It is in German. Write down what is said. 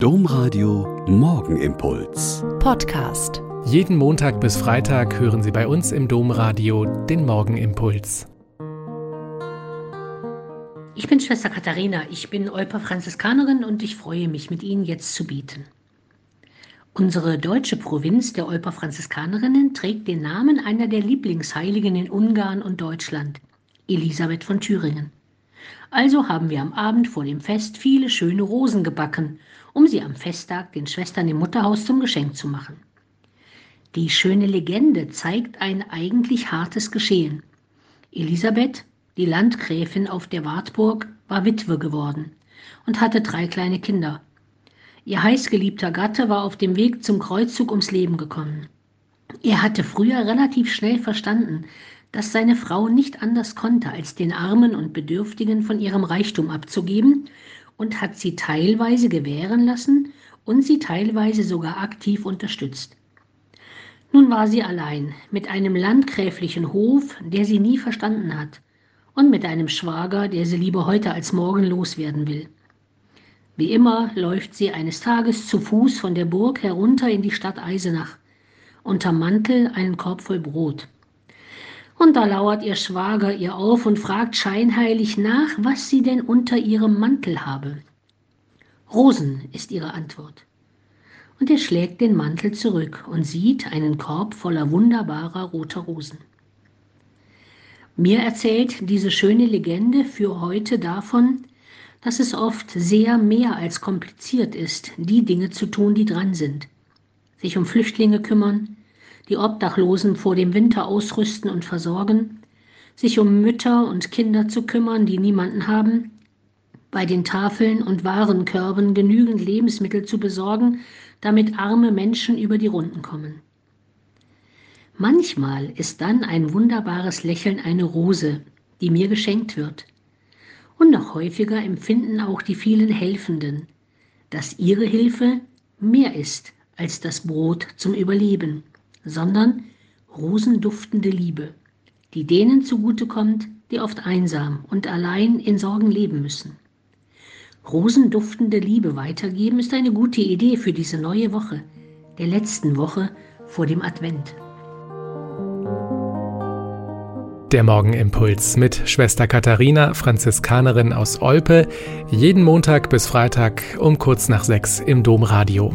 Domradio Morgenimpuls. Podcast. Jeden Montag bis Freitag hören Sie bei uns im Domradio den Morgenimpuls. Ich bin Schwester Katharina, ich bin Olper Franziskanerin und ich freue mich, mit Ihnen jetzt zu bieten. Unsere deutsche Provinz der Olper Franziskanerinnen trägt den Namen einer der Lieblingsheiligen in Ungarn und Deutschland, Elisabeth von Thüringen. Also haben wir am Abend vor dem Fest viele schöne Rosen gebacken, um sie am Festtag den Schwestern im Mutterhaus zum Geschenk zu machen. Die schöne Legende zeigt ein eigentlich hartes Geschehen. Elisabeth, die Landgräfin auf der Wartburg, war Witwe geworden und hatte drei kleine Kinder. Ihr heißgeliebter Gatte war auf dem Weg zum Kreuzzug ums Leben gekommen. Er hatte früher relativ schnell verstanden, dass seine Frau nicht anders konnte, als den Armen und Bedürftigen von ihrem Reichtum abzugeben und hat sie teilweise gewähren lassen und sie teilweise sogar aktiv unterstützt. Nun war sie allein mit einem landgräflichen Hof, der sie nie verstanden hat, und mit einem Schwager, der sie lieber heute als morgen loswerden will. Wie immer läuft sie eines Tages zu Fuß von der Burg herunter in die Stadt Eisenach, unterm Mantel einen Korb voll Brot. Und da lauert ihr Schwager ihr auf und fragt scheinheilig nach, was sie denn unter ihrem Mantel habe. Rosen ist ihre Antwort. Und er schlägt den Mantel zurück und sieht einen Korb voller wunderbarer roter Rosen. Mir erzählt diese schöne Legende für heute davon, dass es oft sehr mehr als kompliziert ist, die Dinge zu tun, die dran sind. Sich um Flüchtlinge kümmern, die Obdachlosen vor dem Winter ausrüsten und versorgen, sich um Mütter und Kinder zu kümmern, die niemanden haben, bei den Tafeln und Warenkörben genügend Lebensmittel zu besorgen, damit arme Menschen über die Runden kommen. Manchmal ist dann ein wunderbares Lächeln eine Rose, die mir geschenkt wird. Und noch häufiger empfinden auch die vielen Helfenden, dass ihre Hilfe mehr ist als das Brot zum Überleben sondern rosenduftende Liebe, die denen zugutekommt, die oft einsam und allein in Sorgen leben müssen. Rosenduftende Liebe weitergeben ist eine gute Idee für diese neue Woche, der letzten Woche vor dem Advent. Der Morgenimpuls mit Schwester Katharina, Franziskanerin aus Olpe, jeden Montag bis Freitag um kurz nach sechs im Domradio.